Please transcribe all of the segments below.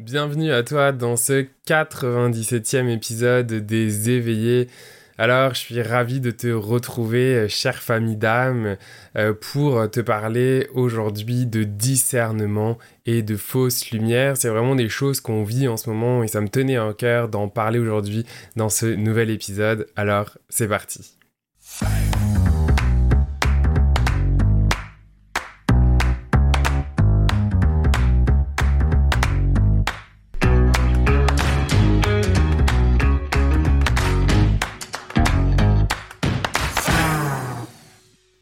Bienvenue à toi dans ce 97e épisode des éveillés. Alors, je suis ravi de te retrouver, chère famille d'âme, euh, pour te parler aujourd'hui de discernement et de fausse lumière. C'est vraiment des choses qu'on vit en ce moment et ça me tenait en cœur d'en parler aujourd'hui dans ce nouvel épisode. Alors, c'est parti.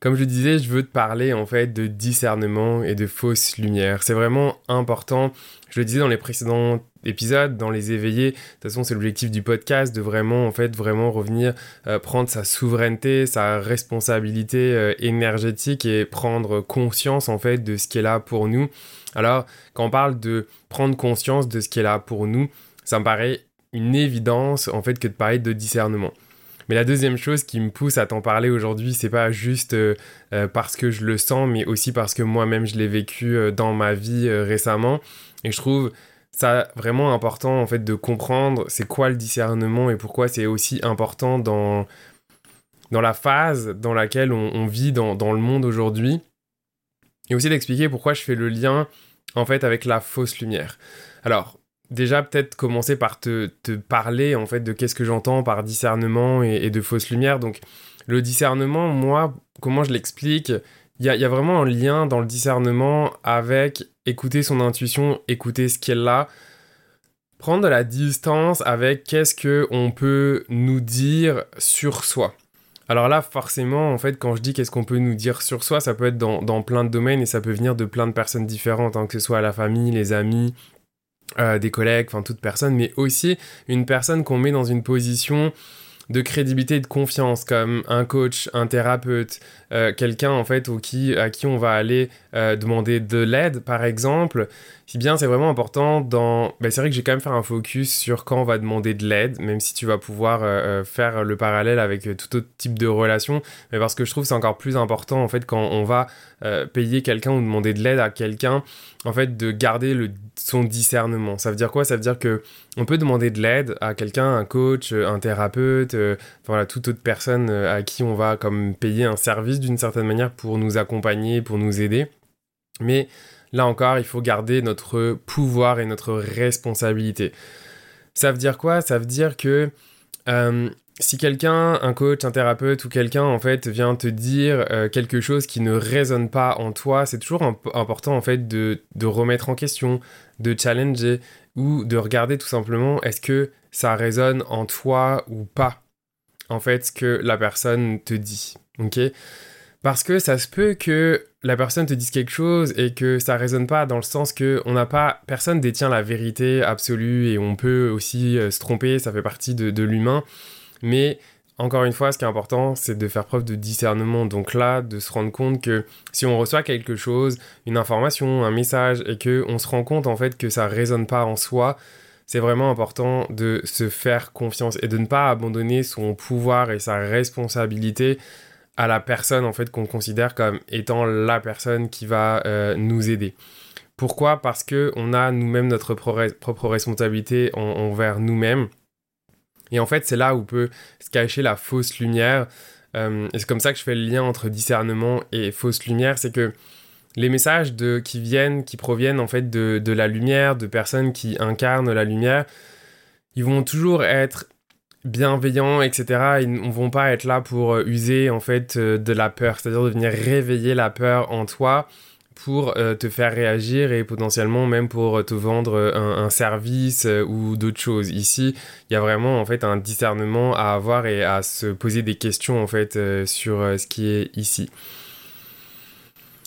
Comme je le disais, je veux te parler en fait de discernement et de fausse lumière. C'est vraiment important. Je le disais dans les précédents épisodes, dans les éveillés. De toute façon, c'est l'objectif du podcast de vraiment en fait vraiment revenir euh, prendre sa souveraineté, sa responsabilité euh, énergétique et prendre conscience en fait de ce qui est là pour nous. Alors, quand on parle de prendre conscience de ce qui est là pour nous, ça me paraît une évidence en fait que de parler de discernement. Mais la deuxième chose qui me pousse à t'en parler aujourd'hui, c'est pas juste euh, euh, parce que je le sens, mais aussi parce que moi-même je l'ai vécu euh, dans ma vie récemment. Et je trouve ça vraiment important en fait de comprendre c'est quoi le discernement et pourquoi c'est aussi important dans, dans la phase dans laquelle on, vit dans, dans le monde aujourd'hui. Et aussi d'expliquer pourquoi je fais le lien en fait avec la fausse lumière. Alors, déjà peut-être commencer par te, parler en fait de qu'est-ce que j'entends par discernement et, de fausse lumière. Donc le discernement, moi, comment je l'explique Il y a, vraiment un lien dans le discernement avec écouter son intuition, écouter ce qu'elle a, prendre de la distance avec qu'est-ce que on peut nous dire sur soi. Alors là, forcément, en fait, quand je dis qu'est-ce qu'on peut nous dire sur soi, ça peut être dans, plein de domaines et ça peut venir de plein de personnes différentes, hein, que ce soit la famille, les amis, euh, des collègues, enfin toute personne, mais aussi une personne qu'on met dans une position de crédibilité et de confiance, comme un coach, un thérapeute, euh, quelqu'un en fait au qui, à qui on va aller euh, demander de l'aide, par exemple. Si bien c'est vraiment important dans... Ben, c'est vrai que j'ai quand même fait un focus sur quand on va demander de l'aide, même si tu vas pouvoir faire le parallèle avec tout autre type de relation, mais parce que je trouve c'est encore plus important en fait quand on va payer quelqu'un ou demander de l'aide à quelqu'un, en fait de garder le son discernement. Ça veut dire quoi? Ça veut dire que on peut demander de l'aide à quelqu'un, un coach, un thérapeute, euh, voilà, toute autre personne euh, à qui on va comme payer un service d'une certaine manière pour nous accompagner, pour nous aider. Mais là encore, il faut garder notre pouvoir et notre responsabilité. Ça veut dire quoi? Ça veut dire que euh, si quelqu'un, un coach, un thérapeute ou quelqu'un en fait vient te dire euh, quelque chose qui ne résonne pas en toi, c'est toujours important en fait de, de, remettre en question, de challenger ou de regarder tout simplement est-ce que ça résonne en toi ou pas en fait ce que la personne te dit. Ok? Parce que ça se peut que la personne te dise quelque chose et que ça résonne pas dans le sens que on n'a pas personne détient la vérité absolue et on peut aussi euh, se tromper, ça fait partie de, de l'humain. Mais encore une fois, ce qui est important, c'est de faire preuve de discernement. Donc là, de se rendre compte que si on reçoit quelque chose, une information, un message, et que on se rend compte en fait que ça résonne pas en soi, c'est vraiment important de se faire confiance et de ne pas abandonner son pouvoir et sa responsabilité à la personne en fait qu'on considère comme étant la personne qui va euh, nous aider. Pourquoi? Parce que on a nous-mêmes notre propre responsabilité envers nous-mêmes et en fait, c'est là où peut se cacher la fausse lumière. Euh, et c'est comme ça que je fais le lien entre discernement et fausse lumière. C'est que les messages qui viennent, qui proviennent en fait de, de, la lumière, de personnes qui incarnent la lumière, ils vont toujours être bienveillants, etc. Ils ne vont pas être là pour user en fait euh, de la peur, c'est-à-dire de venir réveiller la peur en toi pour euh, te faire réagir et potentiellement même pour te vendre euh, un, service euh, ou d'autres choses. Ici, il y a vraiment en fait un discernement à avoir et à se poser des questions en fait sur ce qui est ici.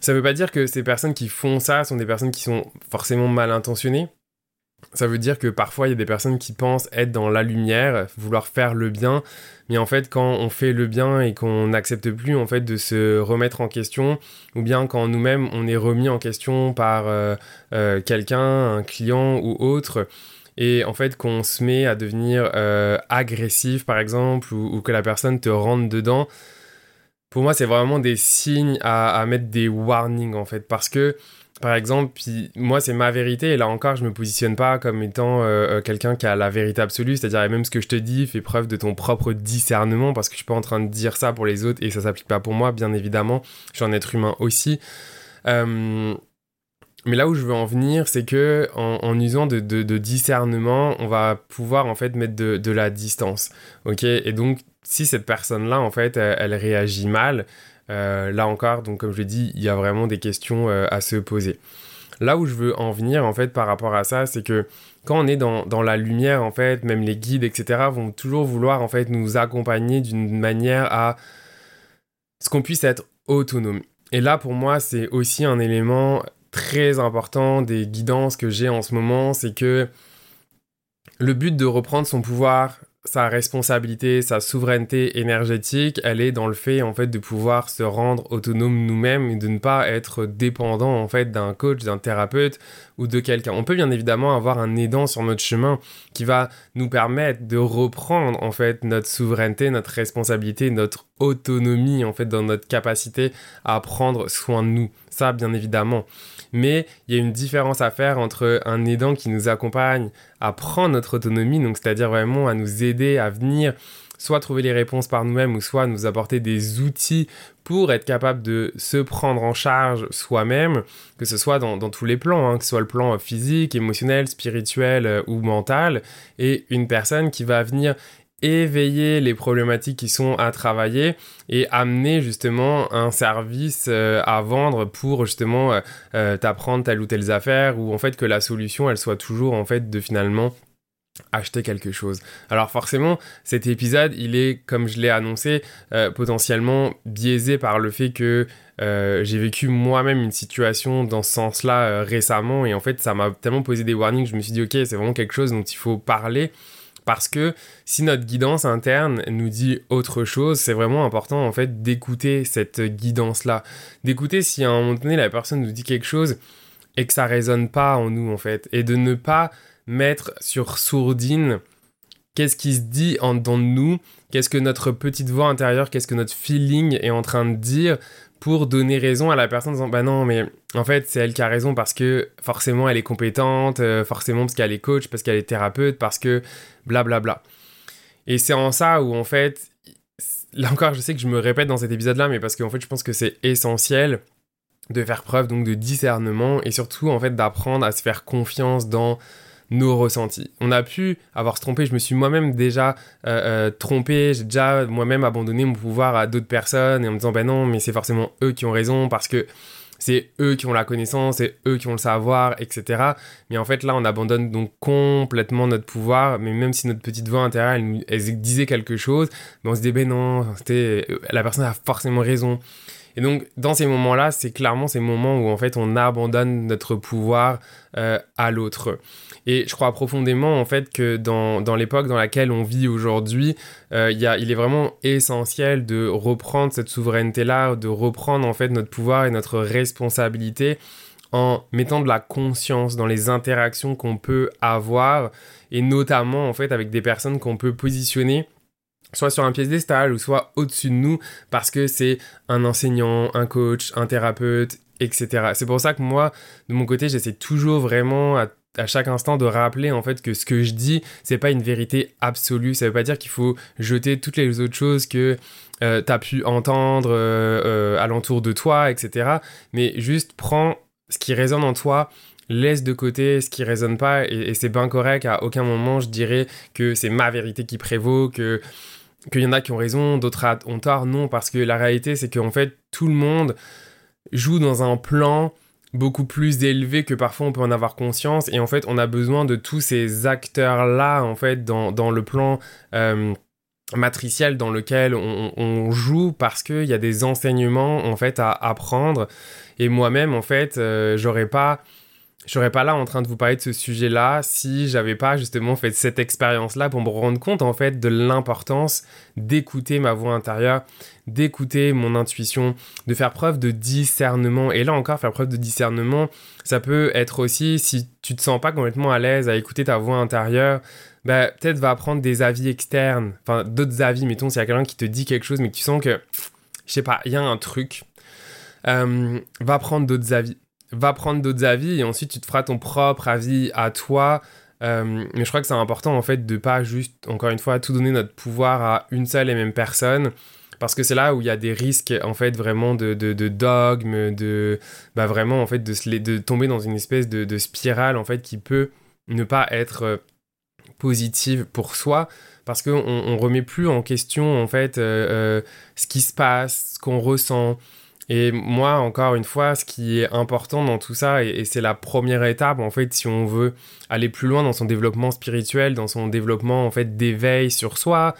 Ça ne veut pas dire que ces personnes qui font ça sont des personnes qui sont forcément mal intentionnées. Ça veut dire que parfois il y a des personnes qui pensent être dans la lumière, vouloir faire le bien, mais en fait quand on fait le bien et qu'on n'accepte plus en fait de se remettre en question, ou bien quand nous-mêmes on est remis en question par euh, euh, quelqu'un, un client ou autre, et en fait qu'on se met à devenir euh, agressif par exemple, ou, que la personne te rentre dedans, pour moi c'est vraiment des signes à, à mettre des warnings en fait, parce que par exemple, puis moi c'est ma vérité et là encore je me positionne pas comme étant euh, euh, quelqu'un qui a la vérité absolue, c'est-à-dire même ce que je te dis fait preuve de ton propre discernement parce que je suis pas en train de dire ça pour les autres et ça s'applique pas pour moi bien évidemment, je suis un être humain aussi. Euh, mais là où je veux en venir, c'est que en, usant de, discernement, on va pouvoir en fait mettre de, la distance, ok? Et donc si cette personne-là en fait elle réagit mal, là encore, donc comme je l'ai dit, il y a vraiment des questions euh, à se poser. Là où je veux en venir en fait par rapport à ça, c'est que quand on est dans, la lumière en fait, même les guides etc vont toujours vouloir en fait nous accompagner d'une manière à ce qu'on puisse être autonome. Et là pour moi c'est aussi un élément très important des guidances que j'ai en ce moment, c'est que le but de reprendre son pouvoir sa responsabilité, sa souveraineté énergétique, elle est dans le fait en fait de pouvoir se rendre autonome nous-mêmes et de ne pas être dépendant en fait d'un coach, d'un thérapeute ou de quelqu'un. On peut bien évidemment avoir un aidant sur notre chemin qui va nous permettre de reprendre en fait notre souveraineté, notre responsabilité, notre autonomie en fait dans notre capacité à prendre soin de nous. Ça bien évidemment mais il y a une différence à faire entre un aidant qui nous accompagne à prendre notre autonomie, donc c'est-à-dire vraiment à nous aider à venir soit trouver les réponses par nous-mêmes ou soit nous apporter des outils pour être capable de se prendre en charge soi-même, que ce soit dans, tous les plans, hein, que ce soit le plan physique, émotionnel, spirituel euh, ou mental, et une personne qui va venir éveiller les problématiques qui sont à travailler et amener justement un service euh, à vendre pour justement euh, euh, t'apprendre telle ou telle affaire ou en fait que la solution elle soit toujours en fait de finalement acheter quelque chose. Alors forcément, cet épisode, il est, comme je l'ai annoncé, potentiellement biaisé par le fait que j'ai vécu moi-même une situation dans ce sens-là récemment et en fait, ça m'a tellement posé des warnings, je me suis dit, ok, c'est vraiment quelque chose dont il faut parler parce que si notre guidance interne nous dit autre chose, c'est vraiment important en fait d'écouter cette guidance-là. D'écouter si à un moment donné la personne nous dit quelque chose et que ça résonne pas en nous en fait. Et de ne pas mettre sur sourdine qu'est-ce qui se dit en dedans de nous, qu'est-ce que notre petite voix intérieure, qu'est-ce que notre feeling est en train de dire pour donner raison à la personne en disant bah non mais en fait c'est elle qui a raison parce que forcément elle est compétente, euh, forcément parce qu'elle est coach, parce qu'elle est thérapeute, parce que blablabla. Bla bla. Et c'est en ça où en fait, là encore je sais que je me répète dans cet épisode là mais parce qu'en fait je pense que c'est essentiel de faire preuve donc de discernement et surtout en fait d'apprendre à se faire confiance dans nos ressentis. On a pu avoir se trompé, je me suis moi-même déjà euh, euh, trompé, j'ai déjà moi-même abandonné mon pouvoir à d'autres personnes et en me disant ben non mais c'est forcément eux qui ont raison parce que c'est eux qui ont la connaissance, c'est eux qui ont le savoir, etc. Mais en fait, là, on abandonne donc complètement notre pouvoir, mais même si notre petite voix intérieure, elle, disait quelque chose, mais on se dit, ben non, la personne a forcément raison. Et donc, dans ces moments-là, c'est clairement ces moments où, en fait, on abandonne notre pouvoir euh, à l'autre. Et je crois profondément en fait que dans, dans l'époque dans laquelle on vit aujourd'hui, euh, il est vraiment essentiel de reprendre cette souveraineté-là, de reprendre en fait notre pouvoir et notre responsabilité en mettant de la conscience dans les interactions qu'on peut avoir et notamment en fait avec des personnes qu'on peut positionner soit sur un piédestal ou soit au-dessus de nous parce que c'est un enseignant, un coach, un thérapeute, etc. C'est pour ça que moi, de mon côté, j'essaie toujours vraiment à chaque instant de rappeler en fait que ce que je dis c'est pas une vérité absolue. Ça veut pas dire qu'il faut jeter toutes les autres choses que euh, tu as pu entendre euh, euh, alentour de toi etc mais juste prends ce qui résonne en toi laisse de côté ce qui résonne pas et, c'est bien correct. À aucun moment je dirais que c'est ma vérité qui prévaut que qu'il y en a qui ont raison d'autres ont tort. Non parce que la réalité c'est qu'en fait tout le monde joue dans un plan beaucoup plus élevé que parfois on peut en avoir conscience. Et en fait on a besoin de tous ces acteurs là en fait dans, dans le plan euh, matriciel dans lequel on, on joue parce qu'il y a des enseignements en fait à apprendre. Et moi-même en fait euh, j'aurais pas je serais pas là en train de vous parler de ce sujet-là si j'avais pas justement fait cette expérience-là pour me rendre compte en fait de l'importance d'écouter ma voix intérieure, d'écouter mon intuition, de faire preuve de discernement. Et là encore, faire preuve de discernement, ça peut être aussi si tu te sens pas complètement à l'aise à écouter ta voix intérieure, bah, peut-être va prendre des avis externes, enfin d'autres avis, mettons s'il y a quelqu'un qui te dit quelque chose mais que tu sens que, je sais pas, il y a un truc, euh, va prendre d'autres avis va prendre d'autres avis et ensuite tu te feras ton propre avis à toi. Euh, mais je crois que c'est important en fait de pas juste, encore une fois, tout donner notre pouvoir à une seule et même personne. Parce que c'est là où il y a des risques en fait vraiment de, de, dogme, de bah, vraiment en fait de, de tomber dans une espèce de, de, spirale en fait qui peut ne pas être euh, positive pour soi parce qu'on on remet plus en question en fait euh, ce qui se passe, ce qu'on ressent, et moi, encore une fois, ce qui est important dans tout ça, et, c'est la première étape, en fait, si on veut aller plus loin dans son développement spirituel, dans son développement, en fait, d'éveil sur soi,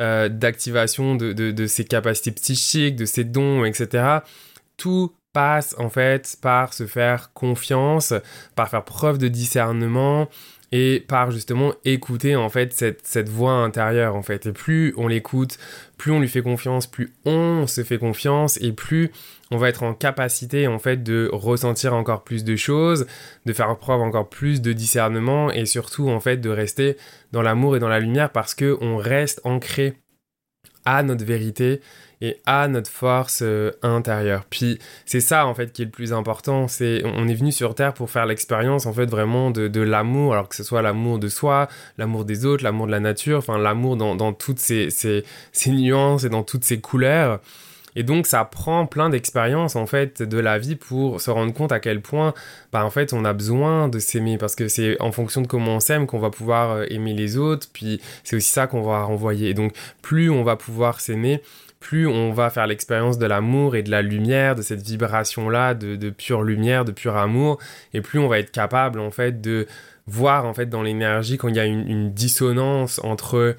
euh, d'activation de, ses capacités psychiques, de ses dons, etc. Tout passe, en fait, par se faire confiance, par faire preuve de discernement, et par justement écouter en fait cette, voix intérieure en fait. Et plus on l'écoute plus on lui fait confiance plus on se fait confiance et plus on va être en capacité en fait de ressentir encore plus de choses de faire preuve encore plus de discernement et surtout en fait de rester dans l'amour et dans la lumière parce que on reste ancré à notre vérité et à notre force euh, intérieure. Puis c'est ça en fait qui est le plus important, c'est on est venu sur terre pour faire l'expérience en fait vraiment de, l'amour, alors que ce soit l'amour de soi, l'amour des autres, l'amour de la nature, enfin l'amour dans, toutes ces, ces, ces, nuances et dans toutes ces couleurs. Et donc ça prend plein d'expériences en fait de la vie pour se rendre compte à quel point bah, en fait on a besoin de s'aimer parce que c'est en fonction de comment on s'aime qu'on va pouvoir euh, aimer les autres puis c'est aussi ça qu'on va renvoyer. Et donc plus on va pouvoir s'aimer, plus on va faire l'expérience de l'amour et de la lumière, de cette vibration-là, de, pure lumière, de pur amour, et plus on va être capable, en fait, de voir, en fait, dans l'énergie, quand il y a une dissonance entre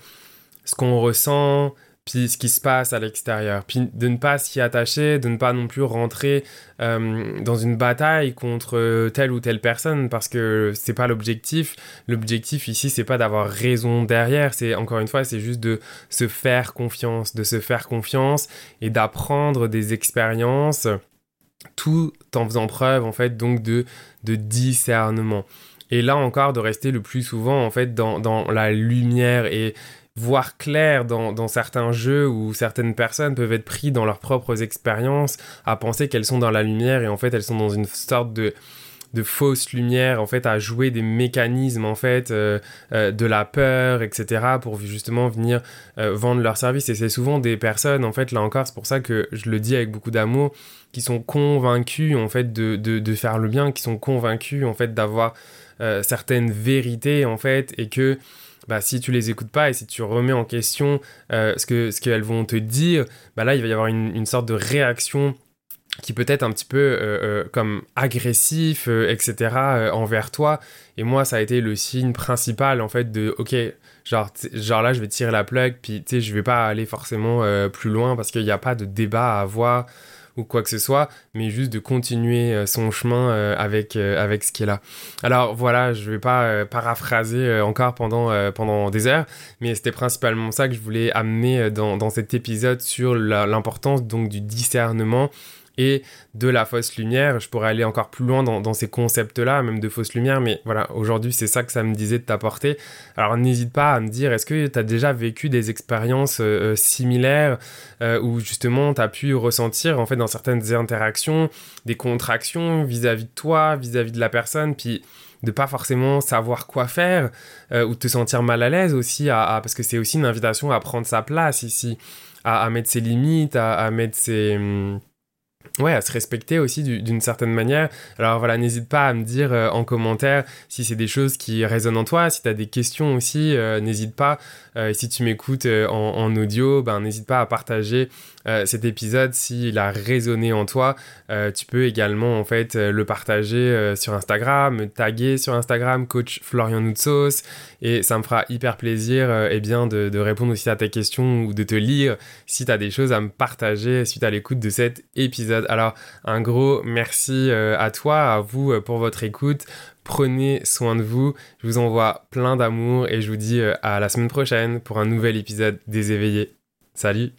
ce qu'on ressent, puis ce qui se passe à l'extérieur. Puis de ne pas s'y attacher, de ne pas non plus rentrer euh, dans une bataille contre telle ou telle personne parce que c'est pas l'objectif. L'objectif ici, c'est pas d'avoir raison derrière, c'est encore une fois, c'est juste de se faire confiance, de se faire confiance et d'apprendre des expériences tout en faisant preuve en fait donc de, de discernement. Et là encore, de rester le plus souvent en fait dans, dans la lumière et voir clair dans, certains jeux où certaines personnes peuvent être pris dans leurs propres expériences à penser qu'elles sont dans la lumière et en fait elles sont dans une sorte de de fausse lumière en fait à jouer des mécanismes en fait euh, euh, de la peur etc pour justement venir euh, vendre leurs services. Et c'est souvent des personnes en fait là encore c'est pour ça que je le dis avec beaucoup d'amour qui sont convaincus en fait de, de, de, faire le bien qui sont convaincus en fait d'avoir certaines vérités en fait et que bah, si tu les écoutes pas et si tu remets en question euh, ce que ce qu'elles vont te dire, bah là il va y avoir une, une sorte de réaction qui peut être un petit peu euh, euh, comme agressif, etc. envers toi. Et moi, ça a été le signe principal en fait de ok, genre genre là je vais tirer la plug, puis tu sais je vais pas aller forcément plus loin parce qu'il n'y a pas de débat à avoir ou quoi que ce soit, mais juste de continuer euh, son chemin euh, avec, euh, avec ce qui est là. Alors voilà, je vais pas paraphraser encore pendant, des heures, mais c'était principalement ça que je voulais amener dans, dans cet épisode sur l'importance donc du discernement et de la fausse lumière. Je pourrais aller encore plus loin dans, ces concepts-là, même de fausse lumière, mais voilà, aujourd'hui, c'est ça que ça me disait de t'apporter. Alors, n'hésite pas à me dire, est-ce que tu as déjà vécu des expériences euh, euh, similaires euh, où justement tu as pu ressentir, en fait, dans certaines interactions, des contractions vis-à-vis de toi, vis-à-vis de la personne, puis de pas forcément savoir quoi faire ou te sentir mal à l'aise aussi parce que c'est aussi une invitation à prendre sa place ici à, mettre ses limites à mettre ses hum, ouais, à se respecter aussi d'une certaine manière. Alors voilà, n'hésite pas à me dire euh, en commentaire si c'est des choses qui résonnent en toi, si tu as des questions aussi, euh, n'hésite pas. Euh, si tu m'écoutes en, audio, ben n'hésite pas à partager cet épisode s'il a résonné en toi. tu peux également en fait le partager sur Instagram, me taguer sur Instagram, coach Florian Noutsos, et ça me fera hyper plaisir eh bien de, de, répondre aussi à tes questions ou de te lire si tu as des choses à me partager suite à l'écoute de cet épisode. Alors un gros merci à toi, à vous pour votre écoute. Prenez soin de vous. Je vous envoie plein d'amour et je vous dis à la semaine prochaine pour un nouvel épisode des éveillés. Salut